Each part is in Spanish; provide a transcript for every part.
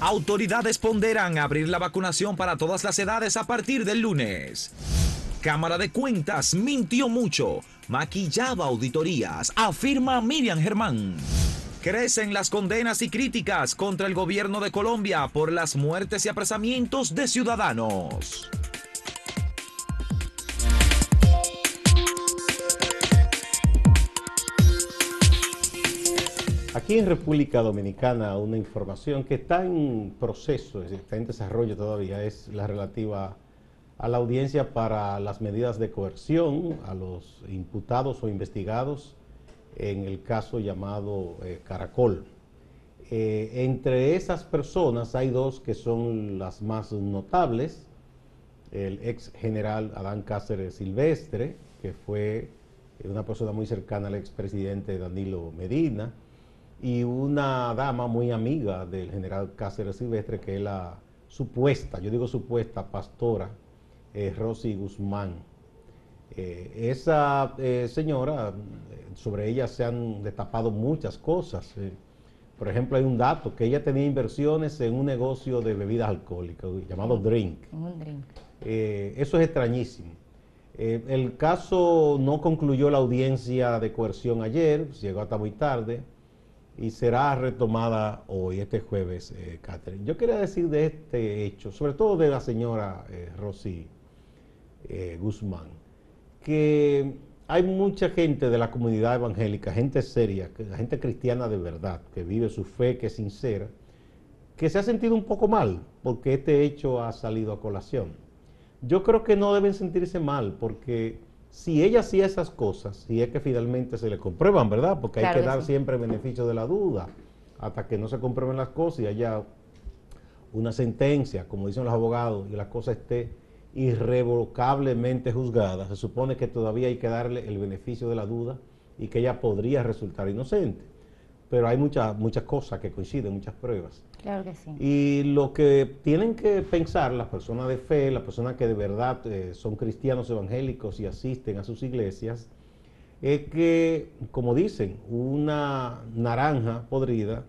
Autoridades ponderan abrir la vacunación para todas las edades a partir del lunes. Cámara de Cuentas mintió mucho, maquillaba auditorías, afirma Miriam Germán. Crecen las condenas y críticas contra el gobierno de Colombia por las muertes y apresamientos de ciudadanos. Aquí en República Dominicana una información que está en proceso, está en desarrollo todavía, es la relativa a la audiencia para las medidas de coerción a los imputados o investigados en el caso llamado eh, Caracol. Eh, entre esas personas hay dos que son las más notables, el ex general Adán Cáceres Silvestre, que fue una persona muy cercana al expresidente Danilo Medina, y una dama muy amiga del general Cáceres Silvestre, que es la supuesta, yo digo supuesta, pastora eh, Rosy Guzmán. Eh, esa eh, señora, sobre ella se han destapado muchas cosas. por ejemplo, hay un dato, que ella tenía inversiones en un negocio de bebidas alcohólicas llamado Drink. Un drink. eso es extrañísimo. el caso no concluyó la audiencia de coerción ayer, llegó hasta muy tarde y será retomada hoy, este jueves, eh, Catherine. Yo quería decir de este hecho, sobre todo de la señora eh, Rosy eh, Guzmán, que hay mucha gente de la comunidad evangélica, gente seria, gente cristiana de verdad, que vive su fe, que es sincera, que se ha sentido un poco mal porque este hecho ha salido a colación. Yo creo que no deben sentirse mal porque si ella hacía esas cosas, si es que finalmente se le comprueban, ¿verdad? Porque hay que dar siempre beneficio de la duda hasta que no se comprueben las cosas y haya una sentencia, como dicen los abogados, y la cosa esté irrevocablemente juzgada. Se supone que todavía hay que darle el beneficio de la duda y que ella podría resultar inocente pero hay muchas muchas cosas que coinciden, muchas pruebas. Claro que sí. Y lo que tienen que pensar las personas de fe, las personas que de verdad eh, son cristianos evangélicos y asisten a sus iglesias, es que, como dicen, una naranja podrida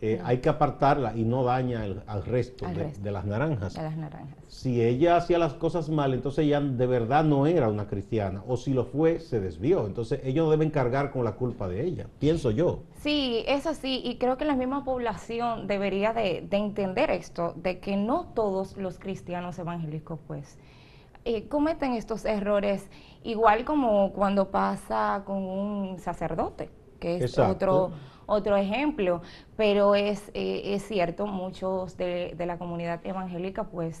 eh, hay que apartarla y no daña al resto, de, las naranjas. las naranjas. Si ella hacía las cosas mal, entonces ella de verdad no era una cristiana, o si lo fue, se desvió. Entonces ellos no deben cargar con la culpa de ella, pienso yo. Sí, es así, y creo que la misma población debería de, entender esto, de que no todos los cristianos evangélicos, pues, eh, cometen estos errores, igual como cuando pasa con un sacerdote, que es otro otro ejemplo, pero es, eh, es cierto, muchos de, de la comunidad evangélica pues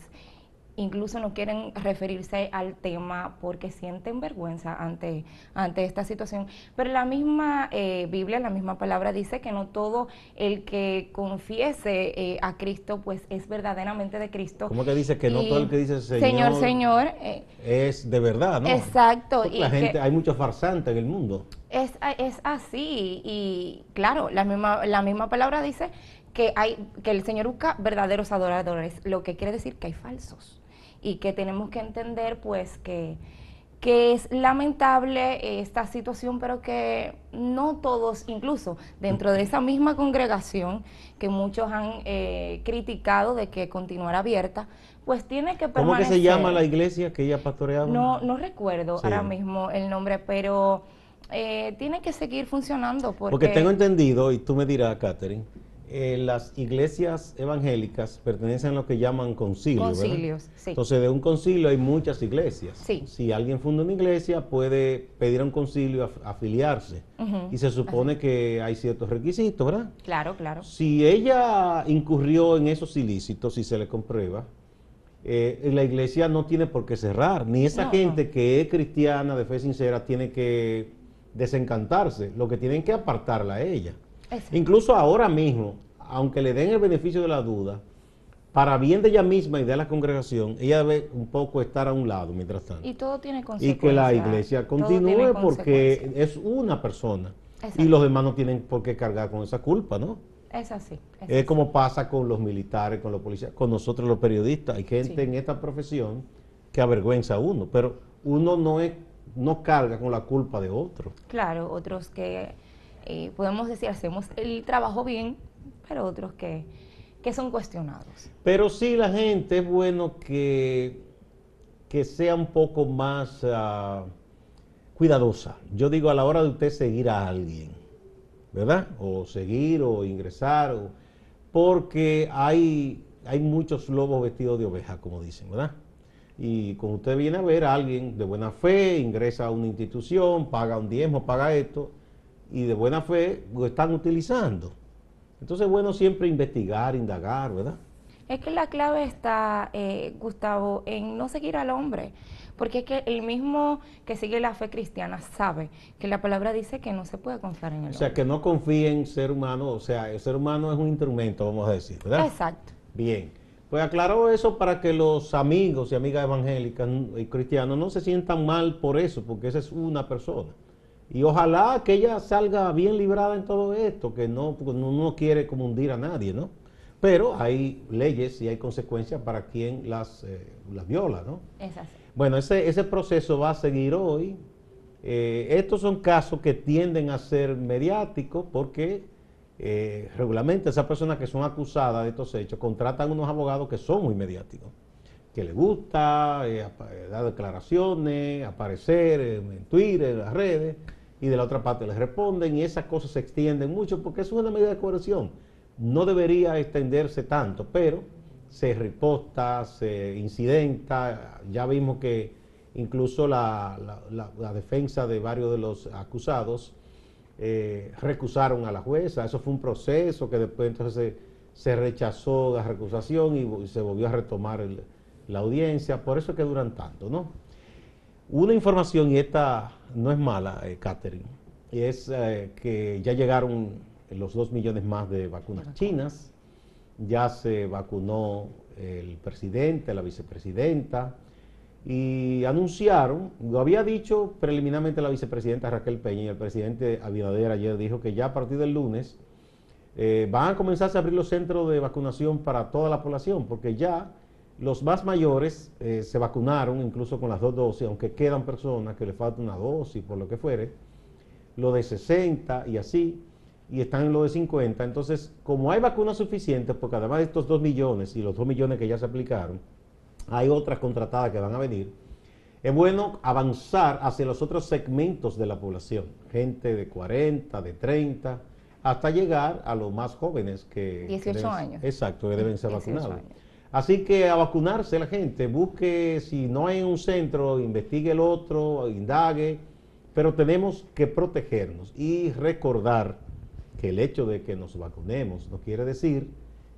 incluso no quieren referirse al tema porque sienten vergüenza ante, ante esta situación. Pero la misma eh, Biblia, la misma palabra dice que no todo el que confiese eh, a Cristo pues es verdaderamente de Cristo. ¿Cómo que dice que no todo el que dice Señor, Señor, es de verdad, ¿no? Exacto. y la gente, hay muchos farsantes en el mundo. Es, es así y claro, la misma, la misma palabra dice que, hay, que el Señor busca verdaderos adoradores, lo que quiere decir que hay falsos y que tenemos que entender pues que, que es lamentable esta situación, pero que no todos, incluso dentro de esa misma congregación que muchos han eh, criticado de que continuara abierta, pues tiene que permanecer. ¿Cómo que se llama la iglesia que ella pastoreaba? No, no recuerdo ahora mismo el nombre, pero eh, tiene que seguir funcionando. Porque... porque tengo entendido, y tú me dirás, Catherine, eh, las iglesias evangélicas pertenecen a lo que llaman concilios. Concilios, sí. Entonces, de un concilio hay muchas iglesias. Sí. Si alguien funda una iglesia, puede pedir a un concilio afiliarse. Y se supone que hay ciertos requisitos, ¿verdad? Claro, claro. Si ella incurrió en esos ilícitos, y se le comprueba, eh, la iglesia no tiene por qué cerrar. Ni esa gente que es cristiana, de fe sincera, tiene que desencantarse, lo que tienen que apartarla a ella. Incluso ahora mismo, aunque le den el beneficio de la duda, para bien de ella misma y de la congregación, ella debe un poco estar a un lado mientras tanto. Y todo tiene consecuencias. Y que la iglesia continúe porque es una persona. Y los demás no tienen por qué cargar con esa culpa, ¿no? Es así. Es, como pasa con los militares, con los policías, con nosotros los periodistas. Hay gente en esta profesión que avergüenza a uno, pero uno no es no carga con la culpa de otro. Claro, otros que eh, podemos decir hacemos el trabajo bien, pero otros que que son cuestionados. Pero sí la gente es bueno que, que sea un poco más ah, cuidadosa. Yo digo a la hora de usted seguir a alguien, ¿verdad? O seguir o ingresar, porque hay, hay muchos lobos vestidos de oveja, como dicen, ¿verdad? Y cuando usted viene a ver a alguien de buena fe, ingresa a una institución, paga un diezmo, paga esto, y de buena fe lo están utilizando. Entonces es bueno siempre investigar, indagar, ¿verdad? Es que la clave está, eh, Gustavo, en no seguir al hombre. Porque es que el mismo que sigue la fe cristiana sabe que la palabra dice que no se puede confiar en el hombre. O sea, que no confíe en ser humano, o sea, el ser humano es un instrumento, vamos a decir, ¿verdad? Exacto. Bien. Pues aclaró eso para que los amigos y amigas evangélicas y cristianos no se sientan mal por eso, porque esa es una persona. Y ojalá que ella salga bien librada en todo esto, que no, no, quiere como hundir a nadie, ¿no? Pero hay leyes y hay consecuencias para quien las, eh, las viola, ¿no? Es así. Bueno, ese, ese proceso va a seguir hoy. Eh, estos son casos que tienden a ser mediáticos porque eh, regularmente esas personas que son acusadas de estos hechos contratan unos abogados que son muy mediáticos, que les gusta eh, dar declaraciones, aparecer en Twitter, en las redes, y de la otra parte les responden y esas cosas se extienden mucho porque es una medida de coerción. No debería extenderse tanto, pero se reposta, se incidenta, ya vimos que incluso la defensa de varios de los acusados eh, recusaron a la jueza. Eso fue un proceso que después entonces se, rechazó la recusación y, se volvió a retomar la audiencia. Por eso es que duran tanto, ¿no? Una información, y esta no es mala, eh, Catherine, es eh, que ya llegaron los dos millones más de vacunas chinas, ya se vacunó el presidente, la vicepresidenta, y anunciaron, lo había dicho preliminarmente la vicepresidenta Raquel Peña y el presidente Abinader ayer dijo que ya a partir del lunes eh, van a comenzar a abrir los centros de vacunación para toda la población, porque ya los más mayores eh, se vacunaron incluso con las dos dosis, aunque quedan personas que le falta una dosis por lo que fuere, lo de 60 y así, y están en lo de 50. Entonces, como hay vacunas suficientes, porque además de estos 2 millones y los 2 millones que ya se aplicaron, hay otras contratadas que van a venir, es bueno avanzar hacia los otros segmentos de la población, gente de 40, de 30, hasta llegar a los más jóvenes que... 18 años. Exacto, que deben ser vacunados. Así que a vacunarse la gente, busque, si no hay un centro, investigue el otro, indague, pero tenemos que protegernos y recordar que el hecho de que nos vacunemos no quiere decir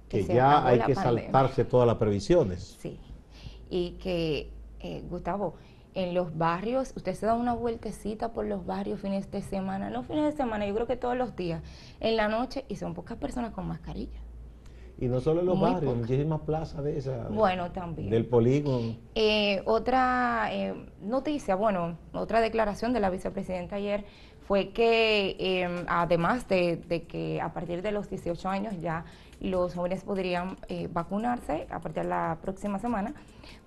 que, ya hay que saltarse todas las previsiones. Sí y que, eh, Gustavo, en los barrios, usted se da una vueltecita por los barrios fines de semana, no fines de semana, yo creo que todos los días, en la noche, y son pocas personas con mascarilla. Y no solo en los barrios, muchísimas plazas de esas. Bueno, también. Del polígono. Eh, otra eh, noticia, bueno, otra declaración de la vicepresidenta ayer fue que em, además de, de, que a partir de los 18 años ya los jóvenes podrían eh, vacunarse a partir de la próxima semana,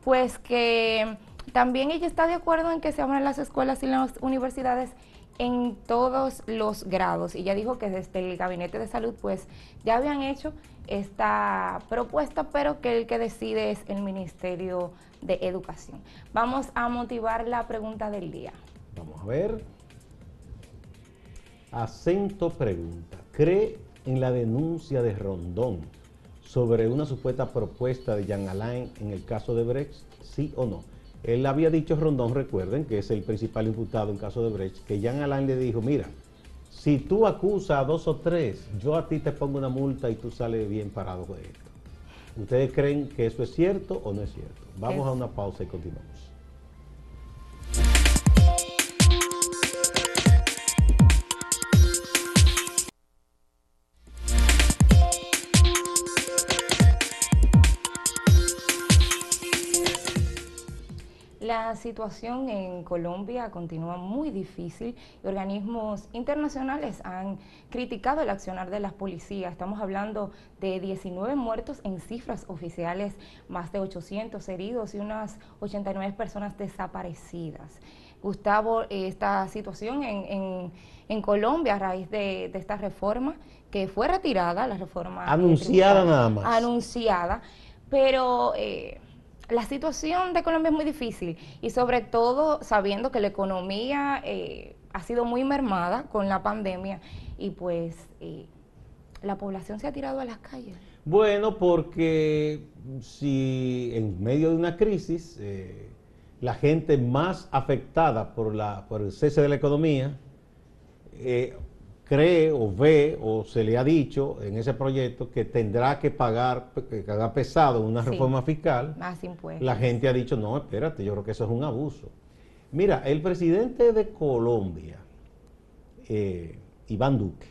pues que también ella está de acuerdo en que se abran las escuelas y las universidades en todos los grados. Y ya dijo que desde el Gabinete de Salud pues ya habían hecho esta propuesta, pero que el que decide es el Ministerio de Educación. Vamos a motivar la pregunta del día. Vamos a ver. Acento pregunta. ¿Cree en la denuncia de Rondón sobre una supuesta propuesta de Jean Alain en el caso de Brecht, sí o no. Él había dicho Rondón, recuerden, que es el principal imputado en caso de Brecht, que Jean Alain le dijo, mira, si tú acusas a dos o tres, yo a ti te pongo una multa y tú sales bien parado de esto. ¿Ustedes creen que eso es cierto o no es cierto? Vamos a una pausa y continuamos. La situación en Colombia continúa muy difícil y organismos internacionales han criticado el accionar de las policías. Estamos hablando de 19 muertos en cifras oficiales, más de 800 heridos y unas 89 personas desaparecidas. Gustavo, esta situación en, en, Colombia a raíz de, esta reforma que fue retirada, la reforma... Anunciada nada más. Anunciada, pero... Eh, la situación de Colombia es muy difícil y sobre todo sabiendo que la economía eh, ha sido muy mermada con la pandemia y pues eh, la población se ha tirado a las calles. Bueno, porque si en medio de una crisis eh, la gente más afectada por, la, por el cese de la economía cree o ve o se le ha dicho en ese proyecto que tendrá que pagar, que haga pesado una reforma fiscal, más impuestos. la gente ha dicho, no, espérate, yo creo que eso es un abuso. Mira, el presidente de Colombia, eh, Iván Duque,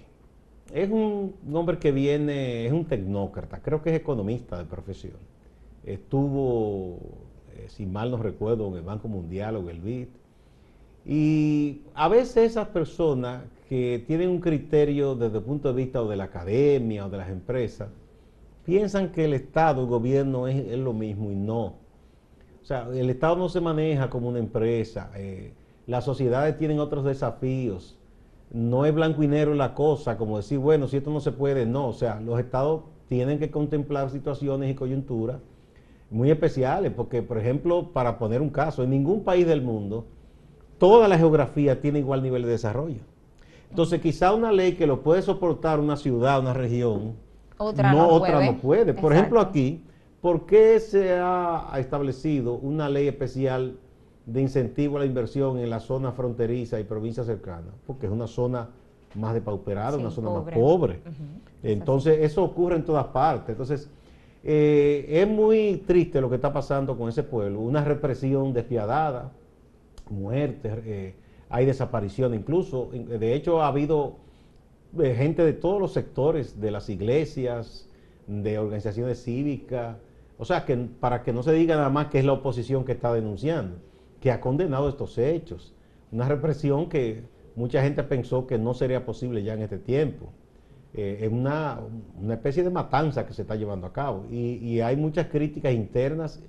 es un, hombre que viene, es un tecnócrata, creo que es economista de profesión. Estuvo, eh, si mal no recuerdo, en el Banco Mundial o en el BID. Y a veces esas personas que tienen un criterio desde el punto de vista de la academia o de las empresas, piensan que el Estado, el gobierno es, lo mismo y no. O sea, el Estado no se maneja como una empresa. Eh, las sociedades tienen otros desafíos no es blanco y negro la cosa, como decir, bueno, si esto no se puede, no, o sea, los estados tienen que contemplar situaciones y coyunturas muy especiales, porque, por ejemplo, para poner un caso, en ningún país del mundo, toda la geografía tiene igual nivel de desarrollo. Entonces, quizá una ley que lo puede soportar una ciudad, una región, otra no, otra puede. no puede. Por ejemplo, aquí, ¿por qué se ha establecido una ley especial de incentivo a la inversión en la zona fronteriza y provincias cercanas, porque es una zona más depauperada, una zona más pobre. Entonces, eso ocurre en todas partes. Entonces, eh, es muy triste lo que está pasando con ese pueblo, una represión despiadada, muertes, eh, hay desaparición, incluso, de hecho, ha habido eh, gente de todos los sectores, de las iglesias, de organizaciones cívicas, o sea, que para que no se diga nada más que es la oposición que está denunciando que ha condenado estos hechos. Una represión que mucha gente pensó que no sería posible ya en este tiempo. Eh, es una, especie de matanza que se está llevando a cabo y, hay muchas críticas internas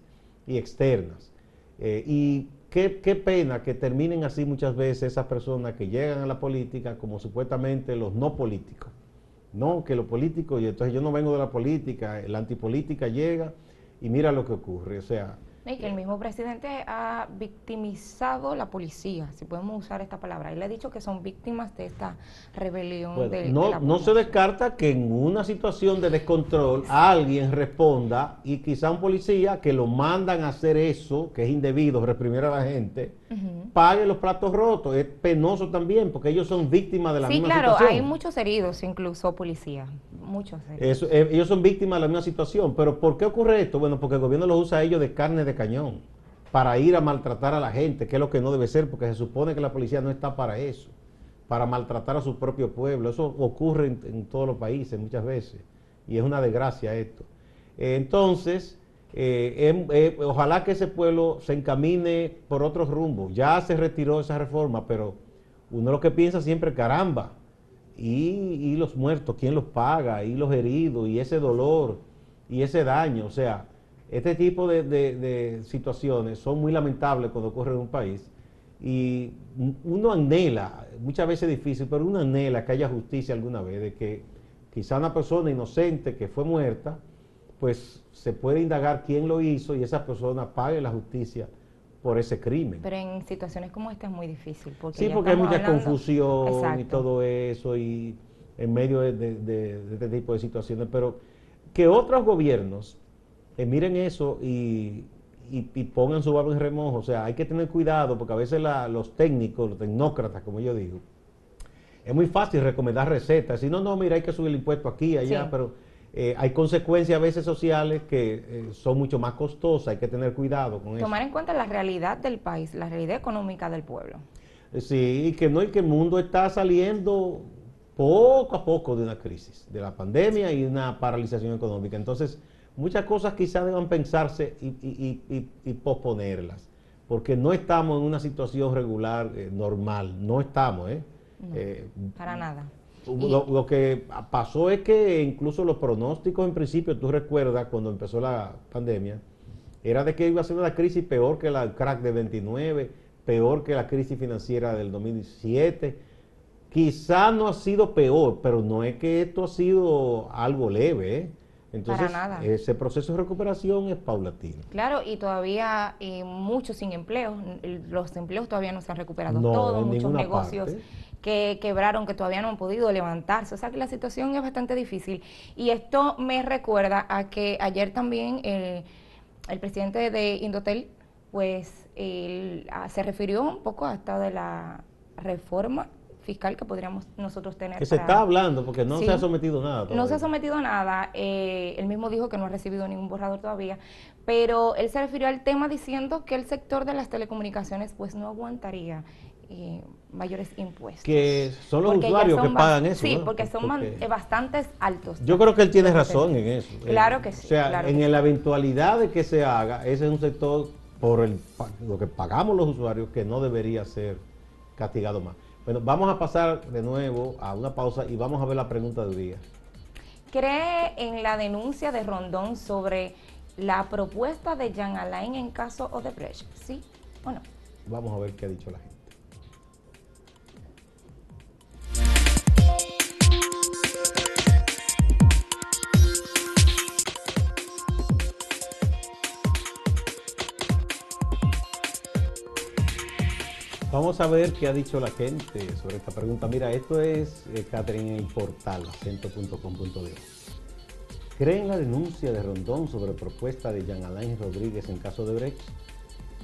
y externas. Eh, y qué, pena que terminen así muchas veces esas personas que llegan a la política como supuestamente los no políticos. No, que los políticos, y entonces yo no vengo de la política, la antipolítica llega y mira lo que ocurre. O sea, y que el mismo presidente ha victimizado la policía, si podemos usar esta palabra. Él ha dicho que son víctimas de esta rebelión. de, no, no se descarta que en una situación de descontrol alguien responda y quizá un policía que lo mandan a hacer eso, que es indebido, reprimir a la gente, pague los platos rotos. Es penoso también porque ellos son víctimas de la misma situación. Sí, claro, hay muchos heridos, incluso policías. Muchos heridos. Eh, ellos son víctimas de la misma situación. Pero ¿por qué ocurre esto? Bueno, porque el gobierno los usa a ellos de carne de cañón para ir a maltratar a la gente, que es lo que no debe ser, porque se supone que la policía no está para eso, para maltratar a su propio pueblo. Eso ocurre en, todos los países muchas veces, y es una desgracia esto. entonces, eh, em, eh, ojalá que ese pueblo se encamine por otros rumbos. Ya se retiró esa reforma, pero uno lo que piensa siempre, caramba, y, los muertos, ¿quién los paga? Y los heridos, y ese dolor, y ese daño, o sea, este tipo de, situaciones son muy lamentables cuando ocurren en un país. Y uno anhela, muchas veces es difícil, pero uno anhela que haya justicia alguna vez, de que quizá una persona inocente que fue muerta, pues se puede indagar quién lo hizo y esa persona pague la justicia por ese crimen. Pero en situaciones como esta es muy difícil. Porque sí, porque hay mucha confusión y todo eso y en medio de, de este tipo de situaciones, pero que otros gobiernos eh, miren eso y, pongan su barba en remojo. O sea, hay que tener cuidado porque a veces los técnicos, los tecnócratas, como yo digo, es muy fácil recomendar recetas. Si no, no, mira, hay que subir el impuesto aquí, allá, pero eh, hay consecuencias a veces sociales que eh, son mucho más costosas. Hay que tener cuidado con eso. Tomar en cuenta la realidad del país, la realidad económica del pueblo. sí, y que no, y que el mundo está saliendo poco a poco de una crisis, de la pandemia y una paralización económica. Entonces, muchas cosas quizás deban pensarse y, posponerlas, porque no estamos en una situación regular, eh, normal, no estamos, ¿eh? eh para nada. Lo, que pasó es que incluso los pronósticos en principio, tú recuerdas cuando empezó la pandemia, era de que iba a ser una crisis peor que la crack de 29, peor que la crisis financiera del 2017. Quizá no ha sido peor, pero no es que esto ha sido algo leve. ¿eh? Entonces, ese proceso de recuperación es paulatino. Claro, y todavía eh, muchos sin empleo. Los empleos todavía no se han recuperado todos, muchos negocios que quebraron, que todavía no han podido levantarse. O sea que la situación es bastante difícil. Y esto me recuerda a que ayer también eh, el presidente de Indotel, pues ah, se refirió un poco hasta de la reforma fiscal que podríamos nosotros tener. Que se está hablando, porque no se ha sometido nada. No se ha sometido nada. Eh, él mismo dijo que no ha recibido ningún borrador todavía, pero él se refirió al tema diciendo que el sector de las telecomunicaciones pues no aguantaría eh, mayores impuestos. Que son los usuarios que pagan eso. Sí, porque son eh, bastantes altos. Yo creo que él tiene razón en eso. Claro que sí. O sea, en la eventualidad de que se haga, ese es un sector por el, lo que pagamos los usuarios que no debería ser castigado más. Bueno, vamos a pasar de nuevo a una pausa y vamos a ver la pregunta del día. ¿Cree en la denuncia de Rondón sobre la propuesta de Jean Alain en caso Odebrecht? ¿Sí o no? Vamos a ver qué ha dicho la gente. Vamos a ver qué ha dicho la gente sobre esta pregunta. Mira, esto es, eh, en el portal acento.com.de. ¿Creen la denuncia de Rondón sobre propuesta de Jean Alain Rodríguez en caso de Brecht?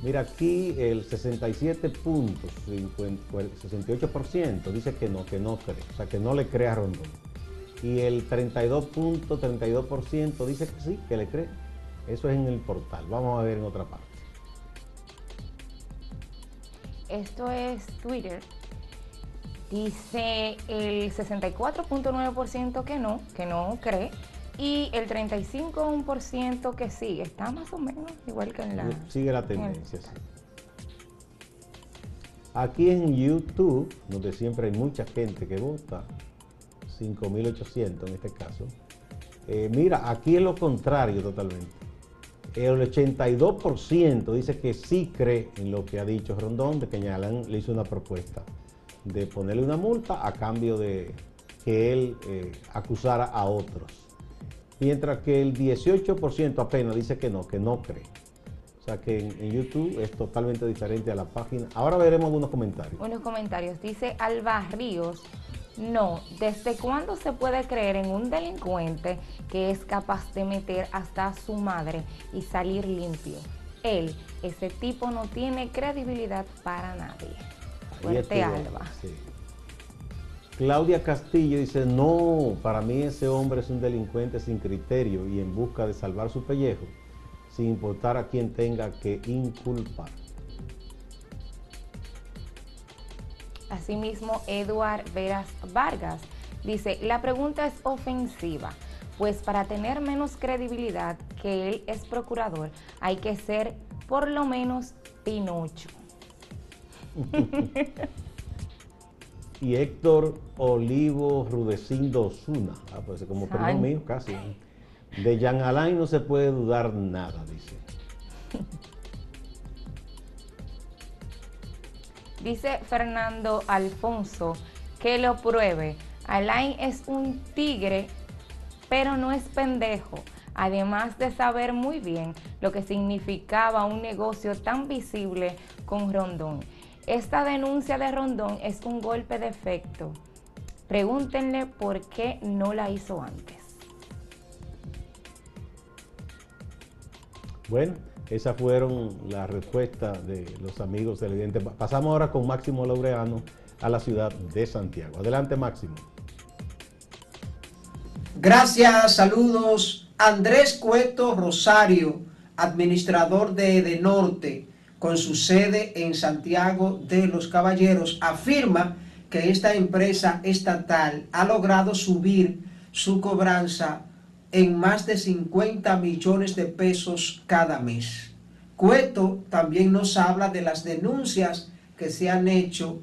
Mira, aquí el 67.68% dice que no, que no cree, o sea, que no le cree a Rondón. Y el 32.32% dice que sí, que le cree. Eso es en el portal. Vamos a ver en otra parte esto es Twitter, dice el 64.9% que no, que no cree, y el 35% que sí, está más o menos igual que en la... Sigue la tendencia, sí. Aquí en YouTube, donde siempre hay mucha gente que vota, 5.800 en este caso, eh, mira, aquí es lo contrario totalmente el 82% dice que sí cree en lo que ha dicho Rondón, de que Ñalán le hizo una propuesta de ponerle una multa a cambio de que él eh, acusara a otros. Mientras que el 18% apenas dice que no, que no cree. O sea que en, YouTube es totalmente diferente a la página. Ahora veremos algunos comentarios. Unos comentarios. Dice Alba Ríos, no, ¿desde cuándo se puede creer en un delincuente que es capaz de meter hasta a su madre y salir limpio? Él, ese tipo no tiene credibilidad para nadie. Fuerte Alba. Claudia Castillo dice, no, para mí ese hombre es un delincuente sin criterio y en busca de salvar su pellejo, sin importar a quien tenga que inculpar. Asimismo, Eduard Veras Vargas dice, la pregunta es ofensiva, pues para tener menos credibilidad que él es procurador, hay que ser por lo menos Pinocho. y Héctor Olivo Rudecindo Osuna, ah, pues como perdón mío, casi. De Jean Alain no se puede dudar nada, dice. Dice Fernando Alfonso que lo pruebe. Alain es un tigre, pero no es pendejo. Además de saber muy bien lo que significaba un negocio tan visible con Rondón. Esta denuncia de Rondón es un golpe de efecto. Pregúntenle por qué no la hizo antes. Bueno, esas fueron las respuestas de los amigos televidentes. Pasamos ahora con Máximo Laureano a la ciudad de Santiago. Adelante, Máximo. Gracias, saludos. Andrés Cueto Rosario, administrador de Edenorte, con su sede en Santiago de los Caballeros, afirma que esta empresa estatal ha logrado subir su cobranza en más de 50 millones de pesos cada mes. Cueto también nos habla de las denuncias que se han hecho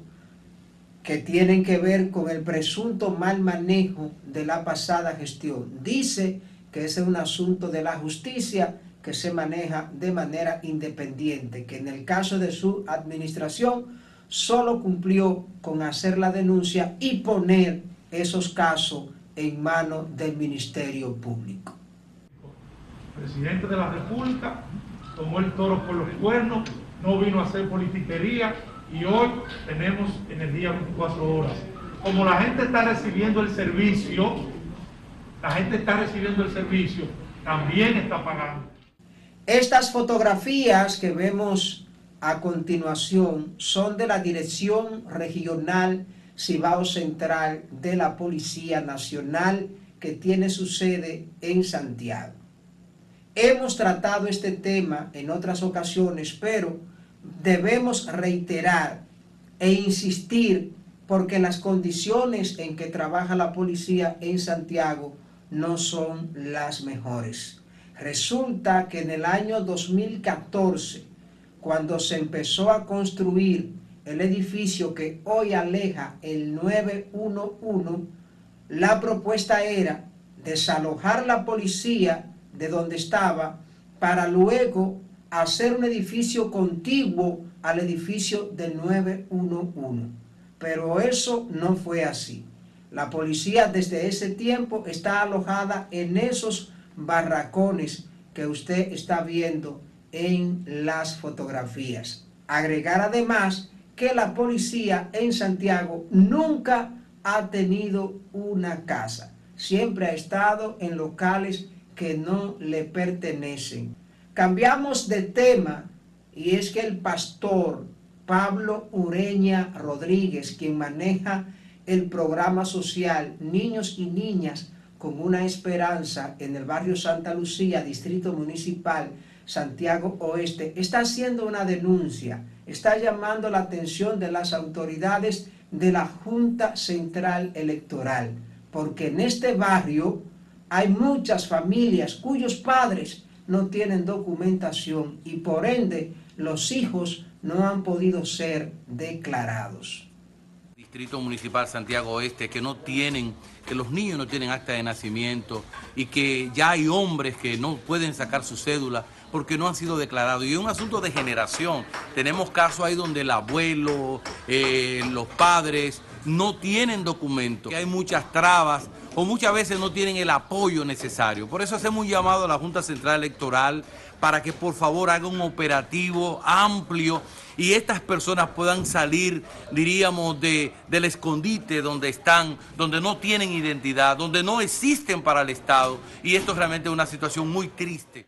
que tienen que ver con el presunto mal manejo de la pasada gestión. Dice que ese es un asunto de la justicia que se maneja de manera independiente, que en el caso de su administración solo cumplió con hacer la denuncia y poner esos casos en manos del Ministerio Público. El presidente de la República tomó el toro por los cuernos, no vino a hacer politiquería y hoy tenemos energía 24 horas. Como la gente está recibiendo el servicio, la gente está recibiendo el servicio, también está pagando. Estas fotografías que vemos a continuación son de la Dirección Regional Cibao Central de la Policía Nacional que tiene su sede en Santiago. Hemos tratado este tema en otras ocasiones, pero debemos reiterar e insistir porque las condiciones en que trabaja la policía en Santiago no son las mejores. Resulta que en el año 2014, cuando se empezó a construir el edificio que hoy aleja el 911, la propuesta era desalojar la policía de donde estaba para luego hacer un edificio contiguo al edificio del 911. Pero eso no fue así. La policía desde ese tiempo está alojada en esos barracones que usted está viendo en las fotografías. Agregar además que la policía en Santiago nunca ha tenido una casa. Siempre ha estado en locales que no le pertenecen. Cambiamos de tema y es que el pastor Pablo Ureña Rodríguez, quien maneja el programa social Niños y Niñas con una esperanza en el barrio Santa Lucía, Distrito Municipal, Santiago Oeste, está haciendo una denuncia está llamando la atención de las autoridades de la Junta Central Electoral, porque en este barrio hay muchas familias cuyos padres no tienen documentación y por ende los hijos no han podido ser declarados. Distrito Municipal Santiago Oeste que no tienen, que los niños no tienen acta de nacimiento y que ya hay hombres que no pueden sacar su cédula porque no han sido declarados. Y es un asunto de generación. Tenemos casos ahí donde el abuelo, eh, los padres no tienen documentos, hay muchas trabas o muchas veces no tienen el apoyo necesario. Por eso hacemos un llamado a la Junta Central Electoral para que por favor haga un operativo amplio y estas personas puedan salir, diríamos, de, del escondite donde están, donde no tienen identidad, donde no existen para el Estado. Y esto es realmente una situación muy triste